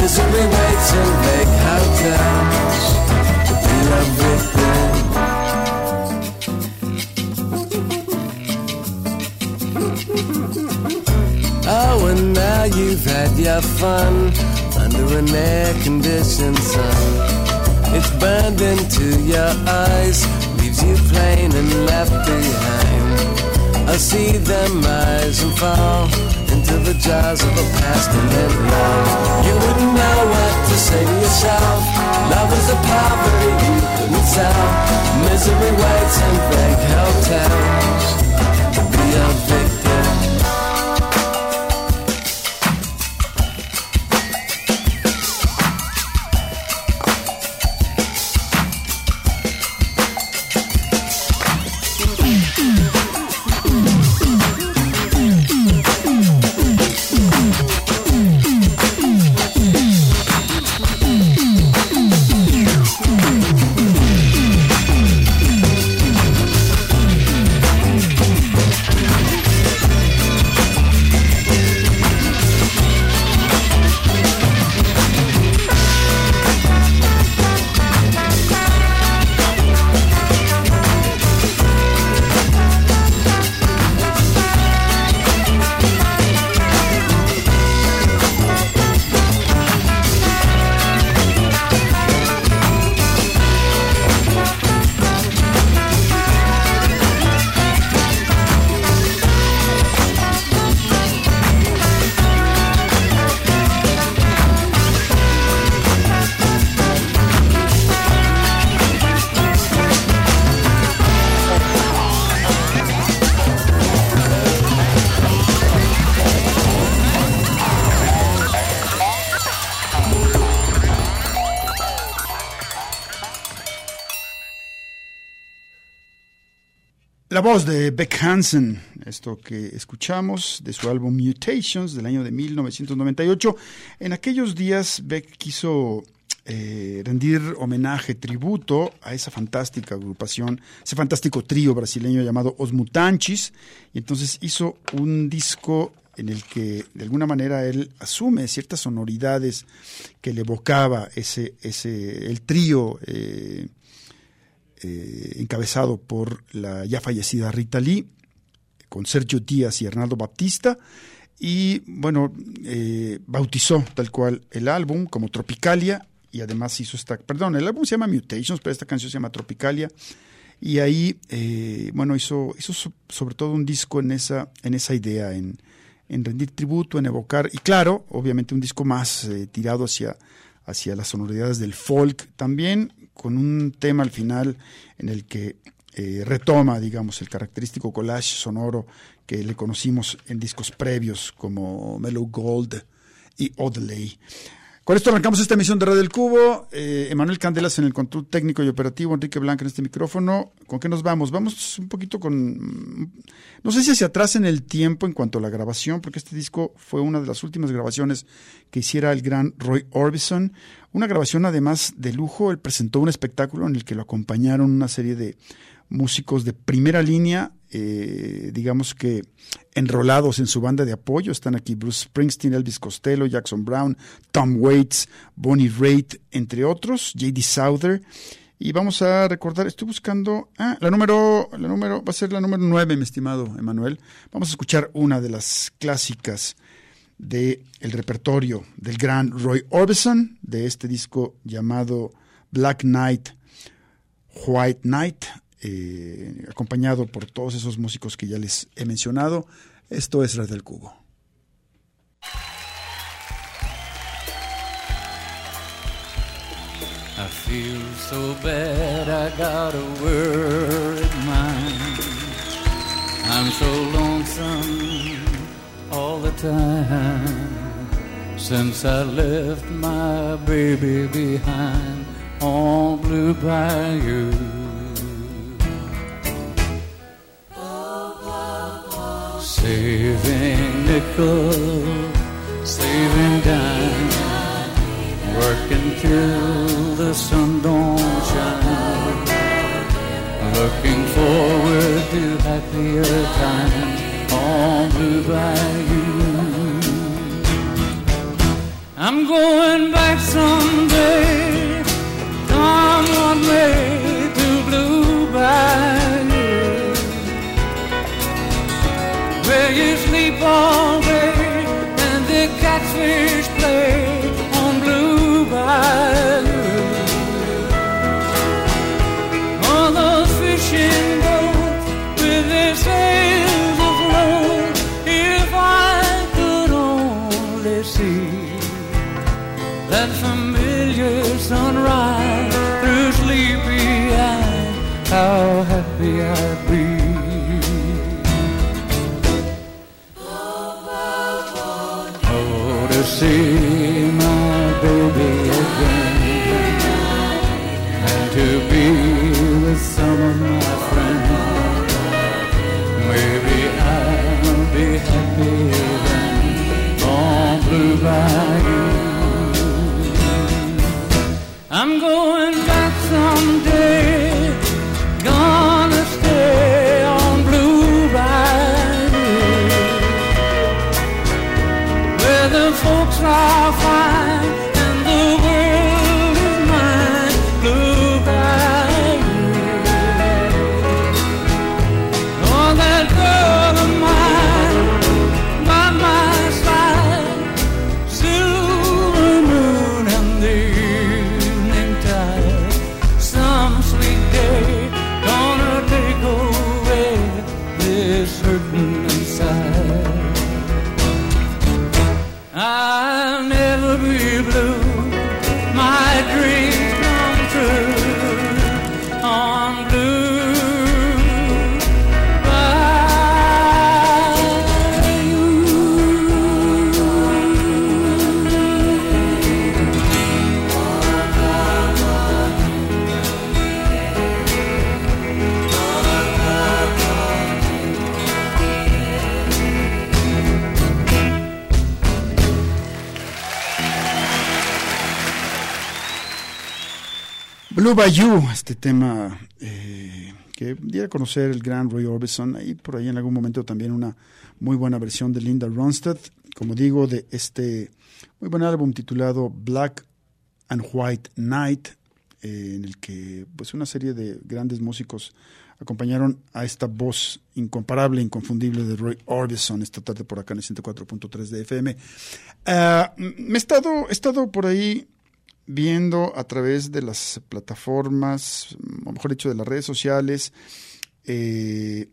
Misery waits in big hotels to be victim. Oh, and now you've had your fun under an air-conditioned sun. It's burned into your eyes, leaves you plain and left behind. I see them rise and fall into the jaws of a past and then love. You wouldn't know what to say to yourself. Love is a poverty you couldn't sell. Misery waits in big hotels to be a victim. La voz de Beck Hansen, esto que escuchamos de su álbum Mutations del año de 1998. En aquellos días Beck quiso eh, rendir homenaje, tributo a esa fantástica agrupación, ese fantástico trío brasileño llamado Os Mutantes, y entonces hizo un disco en el que de alguna manera él asume ciertas sonoridades que le evocaba ese, ese, el trío eh, eh, encabezado por la ya fallecida Rita Lee, con Sergio Díaz y Hernando Baptista, y bueno, eh, bautizó tal cual el álbum como Tropicalia, y además hizo esta, perdón, el álbum se llama Mutations, pero esta canción se llama Tropicalia, y ahí, eh, bueno, hizo, hizo so- sobre todo un disco en esa, en esa idea, en, en rendir tributo, en evocar, y claro, obviamente un disco más eh, tirado hacia, hacia las sonoridades del folk, también con un tema al final en el que eh, retoma, digamos, el característico collage sonoro que le conocimos en discos previos como Mellow Gold y Odelay. Con esto arrancamos esta emisión de Radio del Cubo. Eh, Emanuel Candelas en el control técnico y operativo, Enrique Blanca en este micrófono. ¿Con qué nos vamos? Vamos un poquito con... No sé si hacia atrás en el tiempo en cuanto a la grabación, porque este disco fue una de las últimas grabaciones que hiciera el gran Roy Orbison. Una grabación además de lujo. Él presentó un espectáculo en el que lo acompañaron una serie de músicos de primera línea, eh, digamos que enrolados en su banda de apoyo. Están aquí Bruce Springsteen, Elvis Costello, Jackson Brown, Tom Waits, Bonnie Raitt, entre otros, J.D. Souther. Y vamos a recordar, estoy buscando, ah, la número, la número, va a ser la número nueve, mi estimado Emanuel. Vamos a escuchar una de las clásicas del el repertorio del gran Roy Orbison, de este disco llamado Black Knight, White Knight, eh, acompañado por todos esos músicos que ya les he mencionado. Esto es Red del Cubo. I feel so bad I got a worried mind. I'm so lonesome all the time since I left my baby behind on Blue Bayou. Saving nickel, saving dime, working till the sun don't shine. Looking forward to happier times on Blue Bayou. I'm going back someday, Bayou, este tema eh, que diera a conocer el gran Roy Orbison, ahí por ahí en algún momento también una muy buena versión de Linda Ronstadt, como digo, de este muy buen álbum titulado Black and White Night, eh, en el que pues una serie de grandes músicos acompañaron a esta voz incomparable, inconfundible de Roy Orbison esta tarde por acá en el 104.3 de FM. Ah, me he estado, he estado por ahí viendo a través de las plataformas, o mejor dicho, de las redes sociales, eh,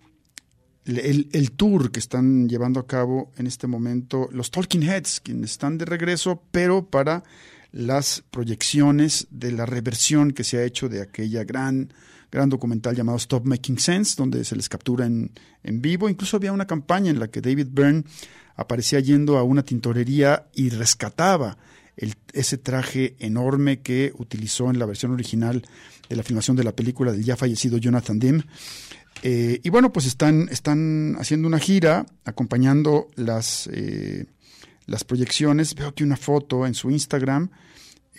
el, el, tour que están llevando a cabo en este momento los Talking Heads, quienes están de regreso, pero para las proyecciones de la reversión que se ha hecho de aquella gran gran documental llamado Stop Making Sense, donde se les captura en, en vivo. Incluso había una campaña en la que David Byrne aparecía yendo a una tintorería y rescataba ese traje enorme que utilizó en la versión original de la filmación de la película del ya fallecido Jonathan Dim. Eh, y bueno, pues están, están haciendo una gira acompañando las, eh, las proyecciones. Veo aquí una foto en su Instagram.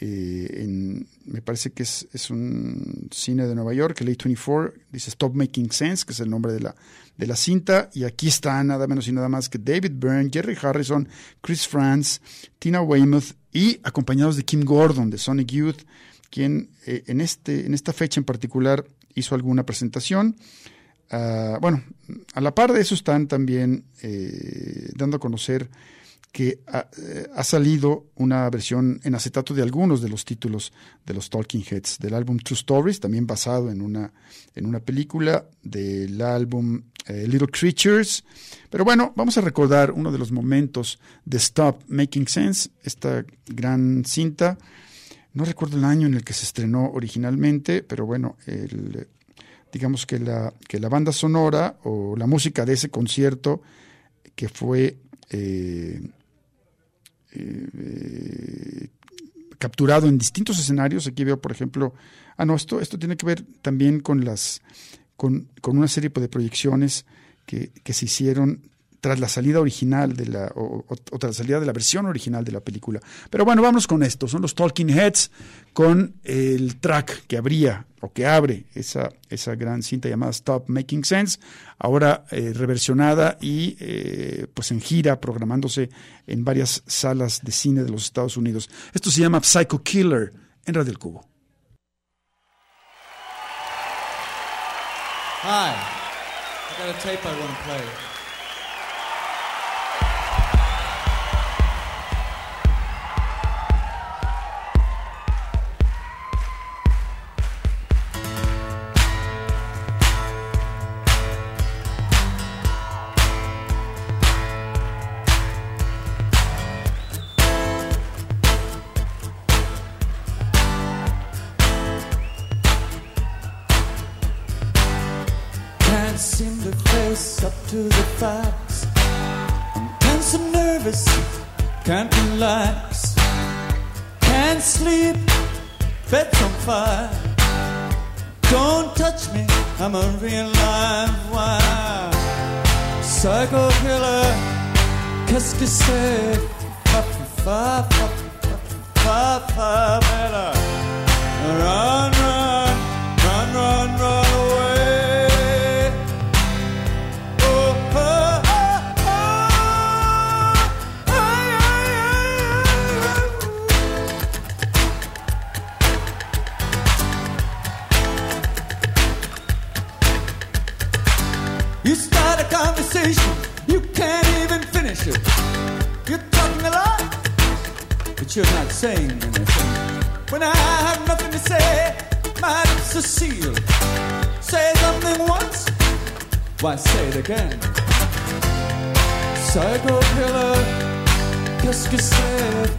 Eh, en, me parece que es, es, un cine de Nueva York, el A24, dice Stop Making Sense, que es el nombre de la, de la cinta. Y aquí está nada menos y nada más que David Byrne, Jerry Harrison, Chris Franz, Tina Weymouth y acompañados de Kim Gordon de Sonic Youth, quien en, este, en esta fecha en particular hizo alguna presentación. Uh, bueno, a la par de eso están también eh, dando a conocer que ha, eh, ha, salido una versión en acetato de algunos de los títulos de los Talking Heads del álbum True Stories, también basado en una, en una película del álbum eh, Little Creatures. Pero bueno, vamos a recordar uno de los momentos de Stop Making Sense, esta gran cinta. No recuerdo el año en el que se estrenó originalmente, pero bueno, el, digamos que la, que la banda sonora o la música de ese concierto que fue eh, eh, capturado en distintos escenarios. Aquí veo, por ejemplo, ah, no, esto, esto tiene que ver también con las con, con una serie de proyecciones que, que se hicieron tras la salida original de la, o, tras la salida de la versión original de la película. Pero bueno, vamos con esto. Son los Talking Heads con el track que abría o que abre esa, esa gran cinta llamada Stop Making Sense, ahora eh, reversionada y eh, pues en gira, programándose en varias salas de cine de los Estados Unidos. Esto se llama Psycho Killer en Radio del Cubo. Hi, I got tape I want to. Fire. Don't touch me, I'm a real live wire. Psycho killer, qu'est-ce que c'est? Fa fa fa fa fa fa Run, run, run, you're not saying anything. When I have nothing to say, are sealed. Say something once, why say it again? Psycho killer, qu'est-ce que c'est?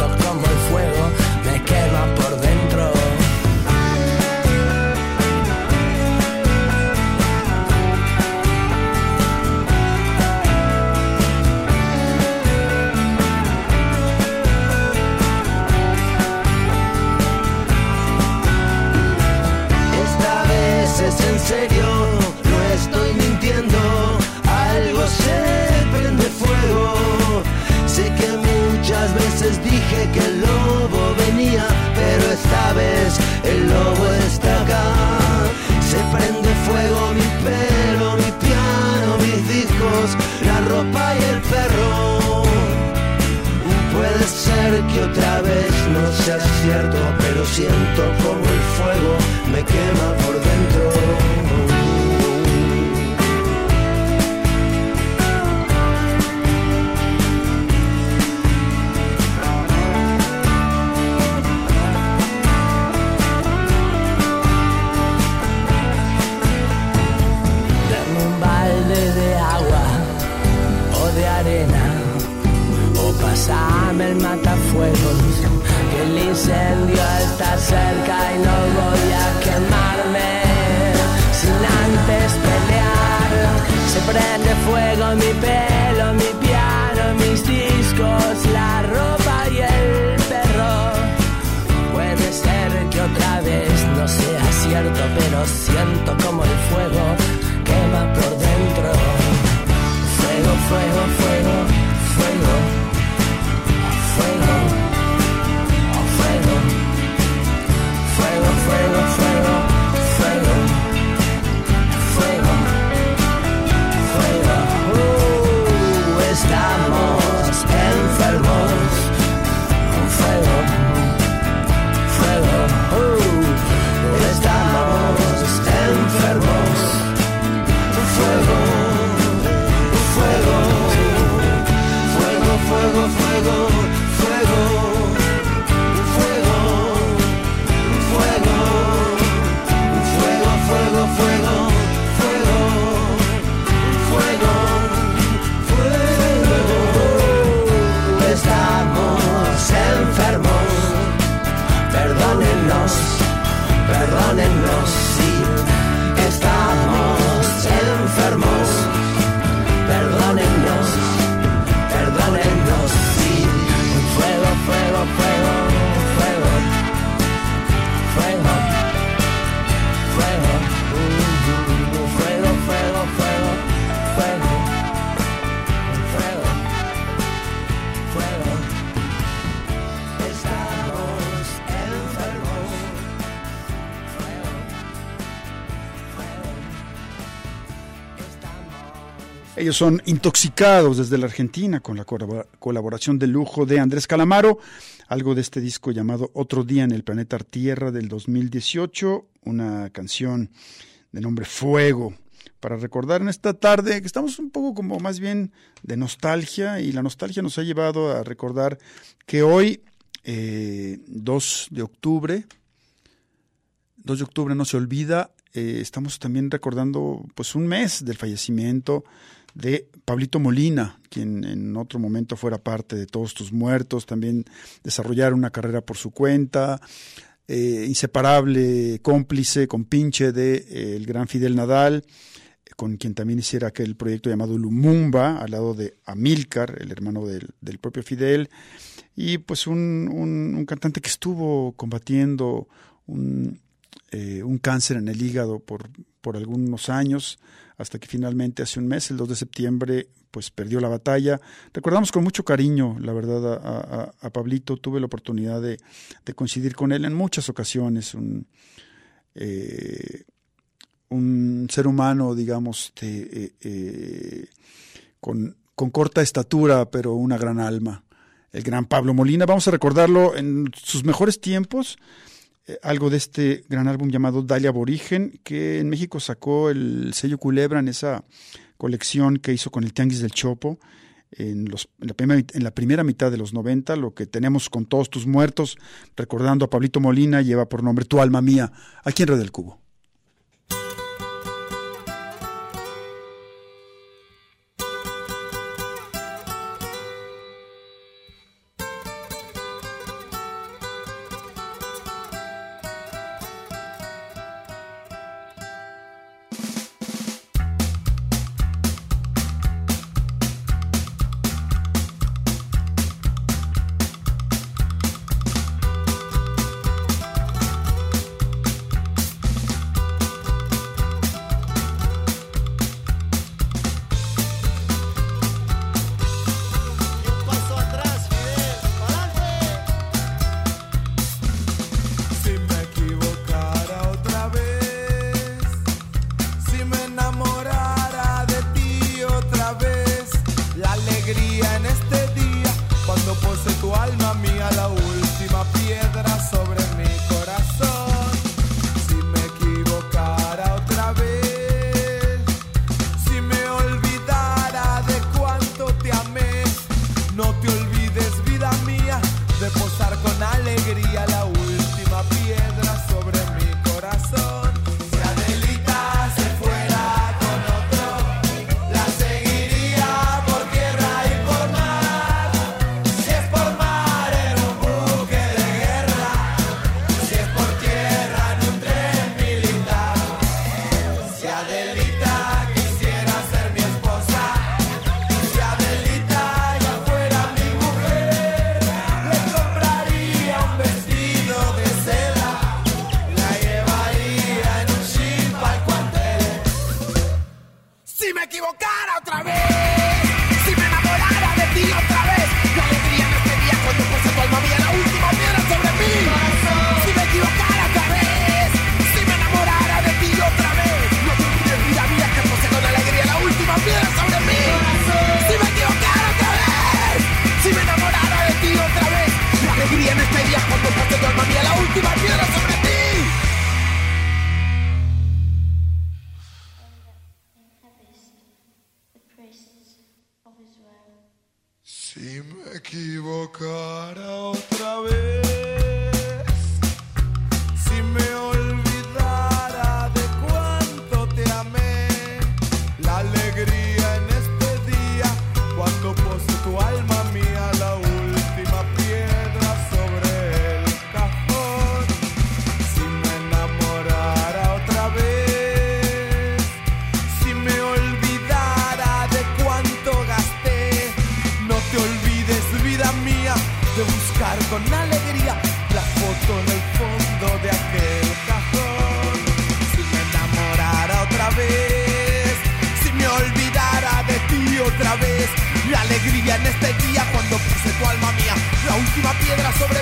que otra vez no sea cierto, pero siento como el fuego me quema Son intoxicados desde la Argentina con la colabora- colaboración de lujo de Andrés Calamaro, algo de este disco llamado Otro Día en el Planeta Tierra del 2018, una canción de nombre Fuego, para recordar en esta tarde que estamos un poco como más bien de nostalgia y la nostalgia nos ha llevado a recordar que hoy, eh, 2 de octubre, 2 de octubre no se olvida, eh, estamos también recordando pues un mes del fallecimiento de Pablito Molina, quien en otro momento fuera parte de Todos tus muertos, también desarrollar una carrera por su cuenta, eh, inseparable cómplice, compinche de eh, el gran Fidel Nadal, con quien también hiciera aquel proyecto llamado Lumumba, al lado de Amílcar, el hermano del, del propio Fidel, y pues un, un, cantante que estuvo combatiendo un, eh, un cáncer en el hígado por, por algunos años, hasta que finalmente hace un mes, el 2 de septiembre, pues perdió la batalla. Recordamos con mucho cariño, la verdad, a, Pablito. Tuve la oportunidad de, coincidir con él en muchas ocasiones. Un, eh, ser humano, digamos, de, eh, eh, con corta estatura, pero una gran alma. El gran Pablo Molina. Vamos a recordarlo en sus mejores tiempos algo de este gran álbum llamado Dalia Aborigen, que en México sacó el sello Culebra en esa colección que hizo con el Tianguis del Chopo en, los, en, la primera, en, la primera, mitad de los 90, lo que tenemos con todos tus muertos, recordando a Pablito Molina, lleva por nombre Tu alma mía, aquí en Red del Cubo. Pues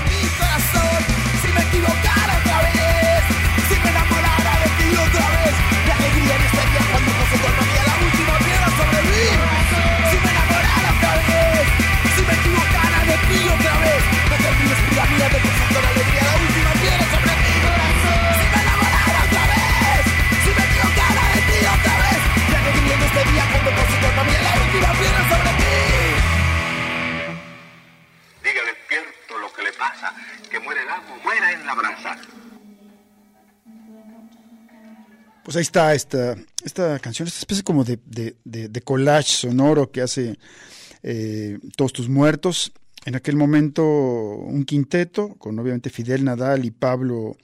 ahí está esta, esta canción, esta especie como de, de, de- collage sonoro que hace eh, Todos tus muertos. En aquel momento un quinteto, con obviamente Fidel Nadal y Pablo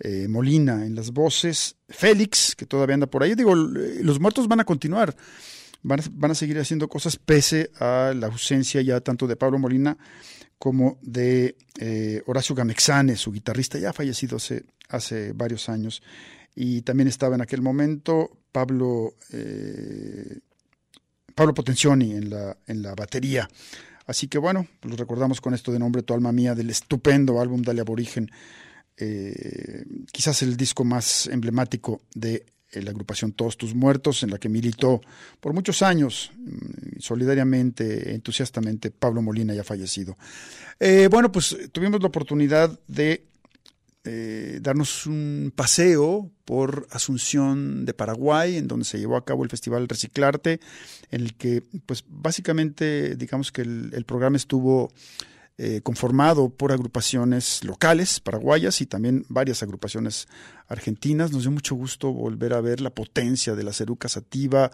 eh, Molina en las voces, Félix, que todavía anda por ahí. Digo, los muertos van a continuar, van a, van a seguir haciendo cosas pese a la ausencia ya tanto de Pablo Molina como de eh, Horacio Gamexane, su guitarrista, ya fallecido hace varios años. Y también estaba en aquel momento Pablo, eh, Pablo Potenzioni en la, en la batería. Así que bueno, los recordamos con esto de nombre Tu alma mía del estupendo álbum Dale Aborigen, eh, quizás el disco más emblemático de eh, la agrupación Todos tus muertos, en la que militó por muchos años, mm, solidariamente, entusiastamente, Pablo Molina ya fallecido. Eh, bueno, pues tuvimos la oportunidad de eh, darnos un paseo por Asunción de Paraguay, en donde se llevó a cabo el Festival Reciclarte, en el que, pues básicamente, digamos que el, programa estuvo eh, conformado por agrupaciones locales paraguayas y también varias agrupaciones argentinas. Nos dio mucho gusto volver a ver la potencia de la Ceruca Sativa,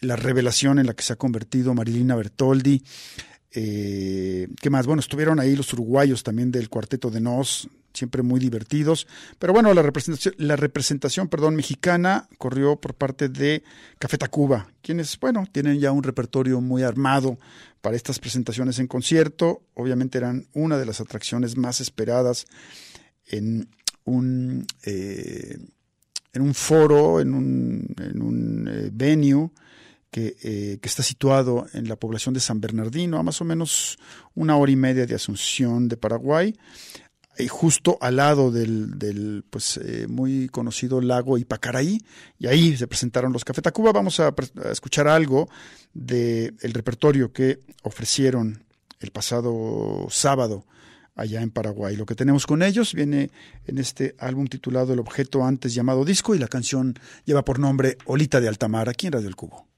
la revelación en la que se ha convertido Marilina Bertoldi. Eh, ¿Qué más? Bueno, estuvieron ahí los uruguayos también del Cuarteto de Nos, siempre muy divertidos. Pero bueno, la representación, la representación perdón, mexicana corrió por parte de Café Tacuba, quienes, bueno, tienen ya un repertorio muy armado para estas presentaciones en concierto. Obviamente eran una de las atracciones más esperadas en un, eh, en un foro, en un, en un eh, venue que, eh, que, está situado en la población de San Bernardino, a más o menos una hora y media de Asunción de Paraguay, y justo al lado del, del pues, eh, muy conocido lago Ipacaraí, y ahí se presentaron los Café Tacuba. Vamos a, escuchar algo del el repertorio que ofrecieron el pasado sábado allá en Paraguay. Lo que tenemos con ellos viene en este álbum titulado El objeto antes llamado disco y la canción lleva por nombre Olita de Altamar, aquí en Radio El Cubo.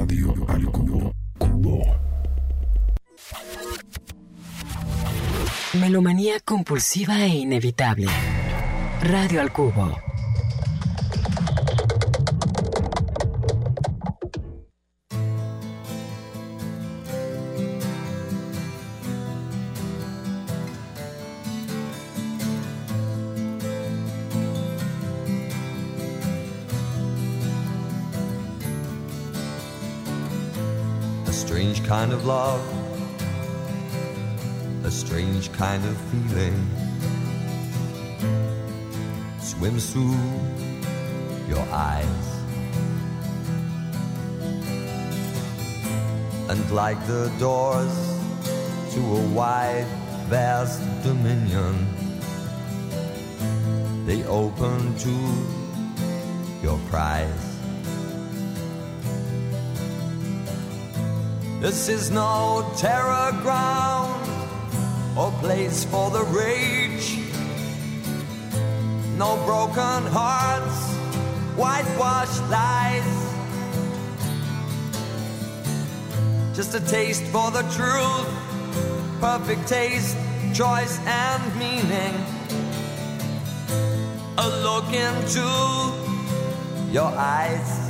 Radio al Cubo. Cubo. Melomanía compulsiva e inevitable. Radio al Cubo. Of love, a strange kind of feeling swims through your eyes. And like the doors to a wide, vast dominion, they open to your prize. This is no terror ground or place for the rage. No broken hearts, whitewashed lies. Just a taste for the truth, perfect taste, choice, and meaning. A look into your eyes.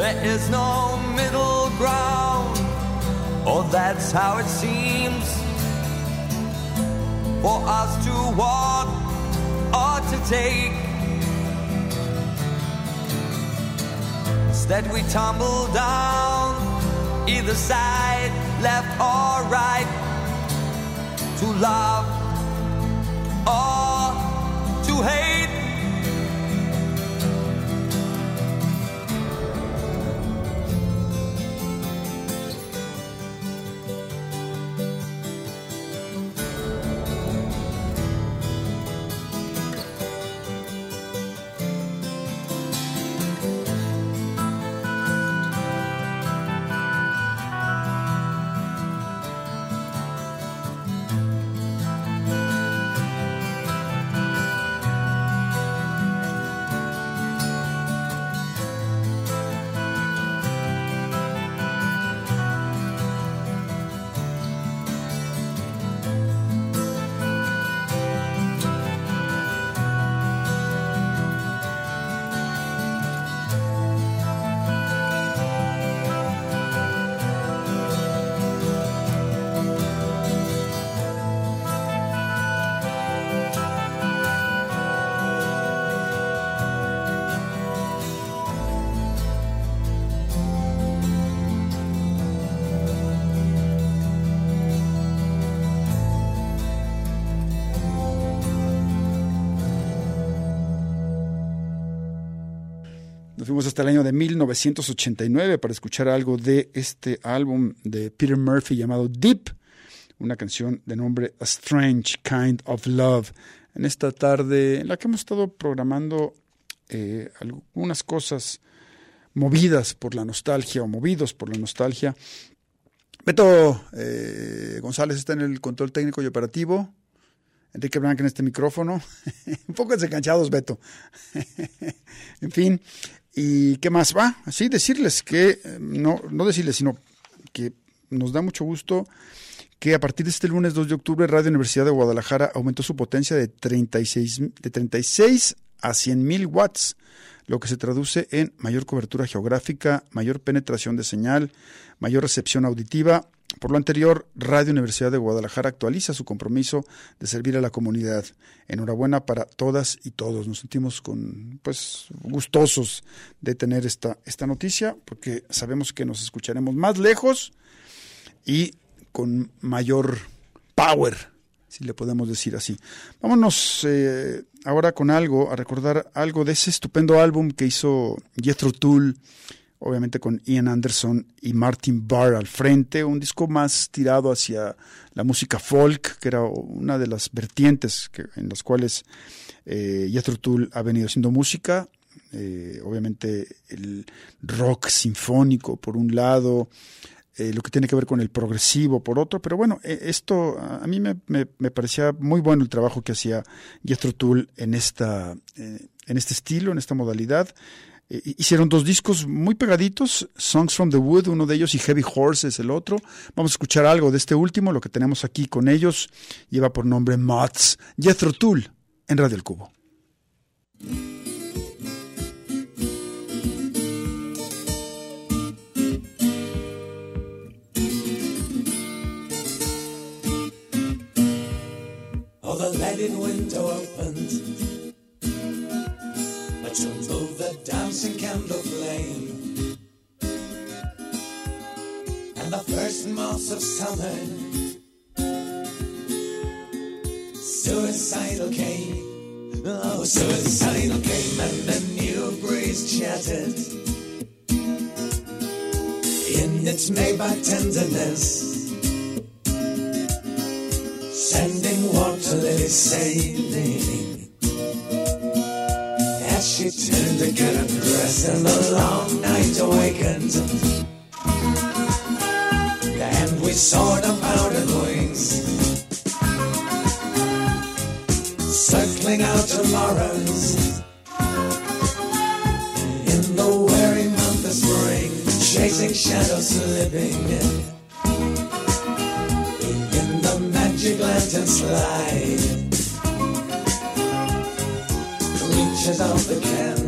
There is no middle ground, or that's how it seems for us to walk or to take. Instead, we tumble down either side, left or right, to love fuimos hasta el año de 1989 para escuchar algo de este álbum de Peter Murphy llamado Deep, una canción de nombre A Strange Kind of Love. En esta tarde en la que hemos estado programando eh, algunas cosas movidas por la nostalgia o movidos por la nostalgia. Beto eh, González está en el control técnico y operativo. Enrique Blanca en este micrófono. Un poco desenganchados, Beto. en fin, ¿y qué más va? Así decirles que, no, no decirles, sino que nos da mucho gusto que a partir de este lunes 2 de octubre Radio Universidad de Guadalajara aumentó su potencia de 36, de 36 a 100 mil watts, lo que se traduce en mayor cobertura geográfica, mayor penetración de señal, mayor recepción auditiva. Por lo anterior, Radio Universidad de Guadalajara actualiza su compromiso de servir a la comunidad. Enhorabuena para todas y todos. Nos sentimos con, pues, gustosos de tener esta, esta noticia, porque sabemos que nos escucharemos más lejos y con mayor power, si le podemos decir así. Vámonos eh, ahora con algo, a recordar algo de ese estupendo álbum que hizo Jethro Tull, obviamente con Ian Anderson y Martin Barr al frente, un disco más tirado hacia la música folk, que era una de las vertientes que, en las cuales eh, Jethro Tull ha venido haciendo música, eh, obviamente el rock sinfónico por un lado, eh, lo que tiene que ver con el progresivo por otro, pero bueno, eh, esto a mí me, me, parecía muy bueno el trabajo que hacía Jethro Tull en, esta, en este estilo, en esta modalidad. Eh, hicieron dos discos muy pegaditos, Songs from the Wood, uno de ellos, y Heavy Horses, el otro. Vamos a escuchar algo de este último, lo que tenemos aquí con ellos, lleva por nombre Mods, Jethro Tull, en Radio El Cubo. Dancing candle flame. And the first moss of summer, suicidal came. Oh, suicidal came, and the new breeze chattered. In its Maybach tenderness sending water lilies sailing. To get a dress and the long night awakened. And we saw the powdered wings circling out tomorrows. In the weary month of spring, chasing shadows slipping In the magic lantern slide reaches out the candle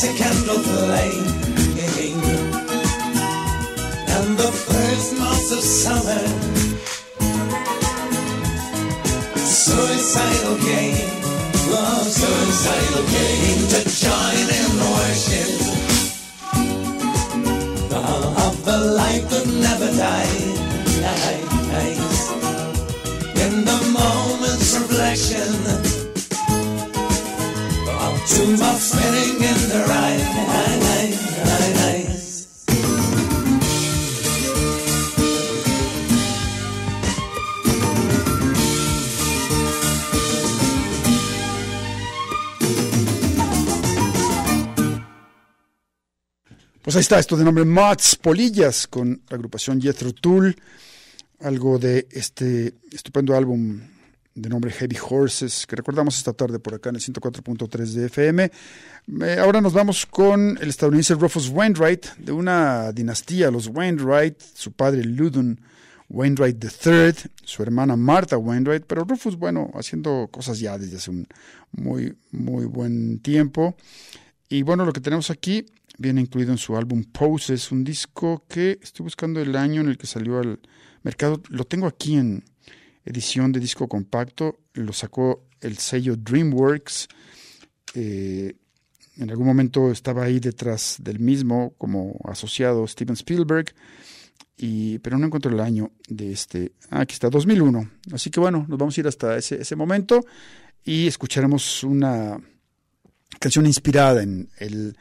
dancing candle flame and the first months of summer. Suicidal game, oh, suicidal game to join in worship of the light that never dies. In the moment's reflection Pues ahí está, esto de nombre Mats Polillas con la agrupación Jethro Tull, algo de este estupendo álbum de nombre Heavy Horses que recordamos esta tarde por acá en el 104.3 de FM. Eh, ahora nos vamos con el estadounidense Rufus Wainwright de una dinastía, los Wainwright, su padre Ludon Wainwright III, su hermana Martha Wainwright, pero Rufus, bueno, haciendo cosas ya desde hace un muy, muy buen tiempo. Y bueno, lo que tenemos aquí viene incluido en su álbum Poses, un disco que estoy buscando el año en el que salió al mercado. Lo tengo aquí en edición de disco compacto. Lo sacó el sello DreamWorks. Eh, en algún momento estaba ahí detrás del mismo como asociado Steven Spielberg, y, pero no encuentro el año de este. Ah, aquí está, 2001. Así que bueno, nos vamos a ir hasta ese, ese momento y escucharemos una canción inspirada en el,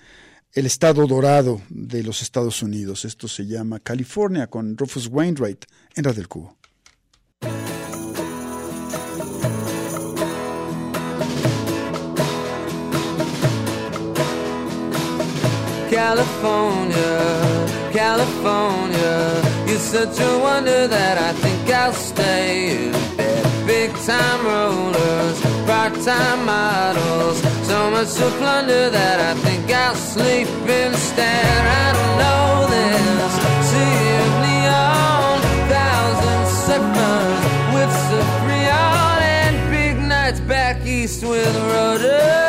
el estado dorado de los Estados Unidos. Esto se llama California con Rufus Wainwright en Radio del Cubo. California, California, you're such a wonder that I think I'll stay in bed. Big time rollers, part time models, so much to plunder that I think I'll sleep instead. I don't know this sea of neon, thousand surfers with Safrion and big nights back east with rudder.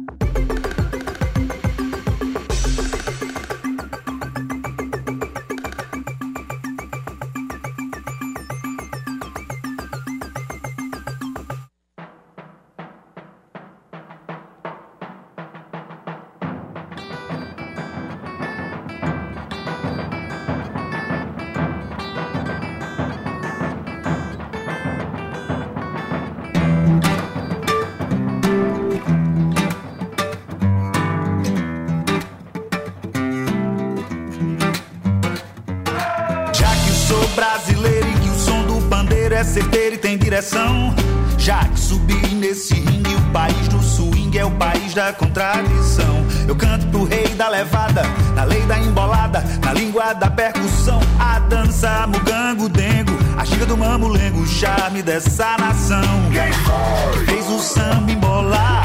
Ringue, o país do swing é o país da contradição. Eu canto pro rei da levada, na lei da embolada, na língua da percussão. A dança, mugango, dengo, a xiga do mamulengo, o charme dessa nação. Quem foi? Fez o samba embolar,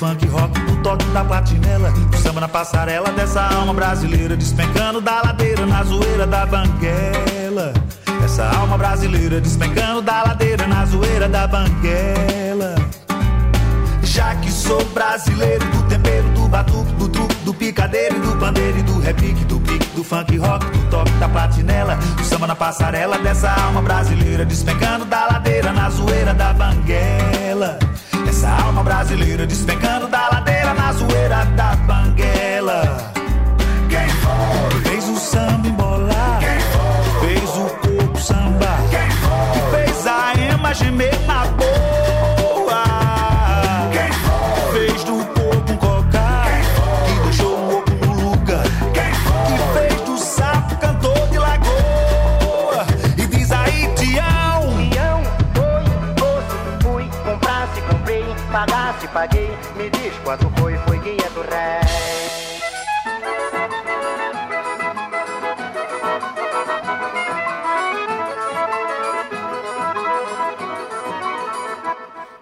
funk rock, do toque da platinela, do samba na passarela dessa alma brasileira, despencando da ladeira na zoeira da banguela. Essa alma brasileira despencando da ladeira na zoeira da banguela. Já que sou brasileiro do tempero, do batuque, do truque, do picadeiro, do pandeiro e do repique, do pique, do funk rock, do toque da platinela, do samba na passarela dessa alma brasileira, despencando da ladeira na zoeira da banguela. Essa alma brasileira despencando da ladeira na zoeira da banguela. Quem foi? Fez o samba embolar. Quem foi? Fez o corpo sambar. Quem foi? Fez a ema gemer na paguei, me diz quanto foi, foi 500 réis.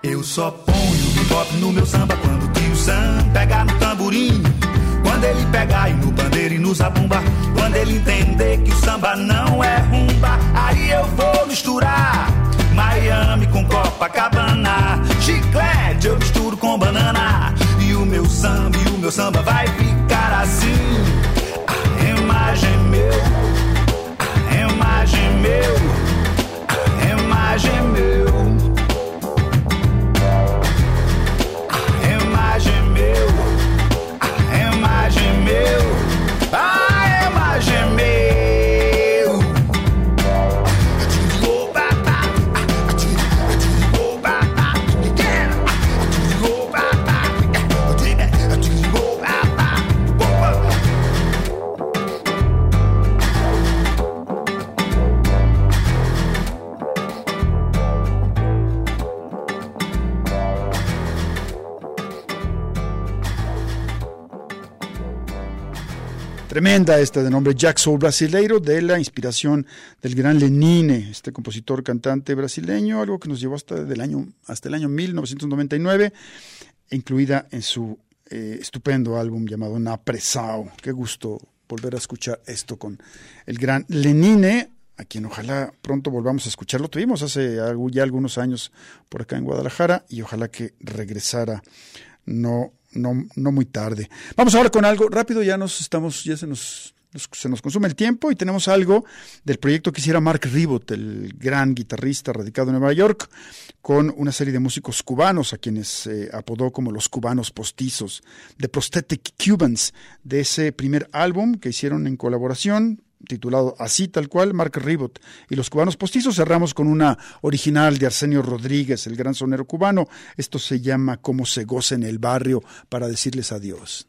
Eu só ponho hop no meu samba quando o tio Sam pega no tamborim. Quando ele pegar e no pandeiro e no zabumba. Quando ele entender que o samba não é rumba. Aí eu vou misturar Miami com Copacabana. Chiclete eu misturo com banana. E o meu samba, e o meu samba vai ficar assim. A imagem meu, a imagem meu, a imagem meu. Tremenda esta de nombre Jack Soul Brasileiro, de la inspiración del gran Lenine, este compositor cantante brasileño, algo que nos llevó hasta, del año, hasta el año 1999, incluida en su eh, estupendo álbum llamado Napresao. Qué gusto volver a escuchar esto con el gran Lenine, a quien ojalá pronto volvamos a escucharlo. Tuvimos hace ya algunos años por acá en Guadalajara y ojalá que regresara no, no, no muy tarde. Vamos ahora con algo rápido, ya nos estamos, ya se nos, se nos consume el tiempo y tenemos algo del proyecto que hiciera Mark Ribot, el gran guitarrista radicado en Nueva York, con una serie de músicos cubanos a quienes eh, apodó como los cubanos postizos, The Prosthetic Cubans, de ese primer álbum que hicieron en colaboración, titulado así tal cual, Mark Ribot y los cubanos postizos. Cerramos con una original de Arsenio Rodríguez, el gran sonero cubano. Esto se llama Cómo se goza en el barrio para decirles adiós.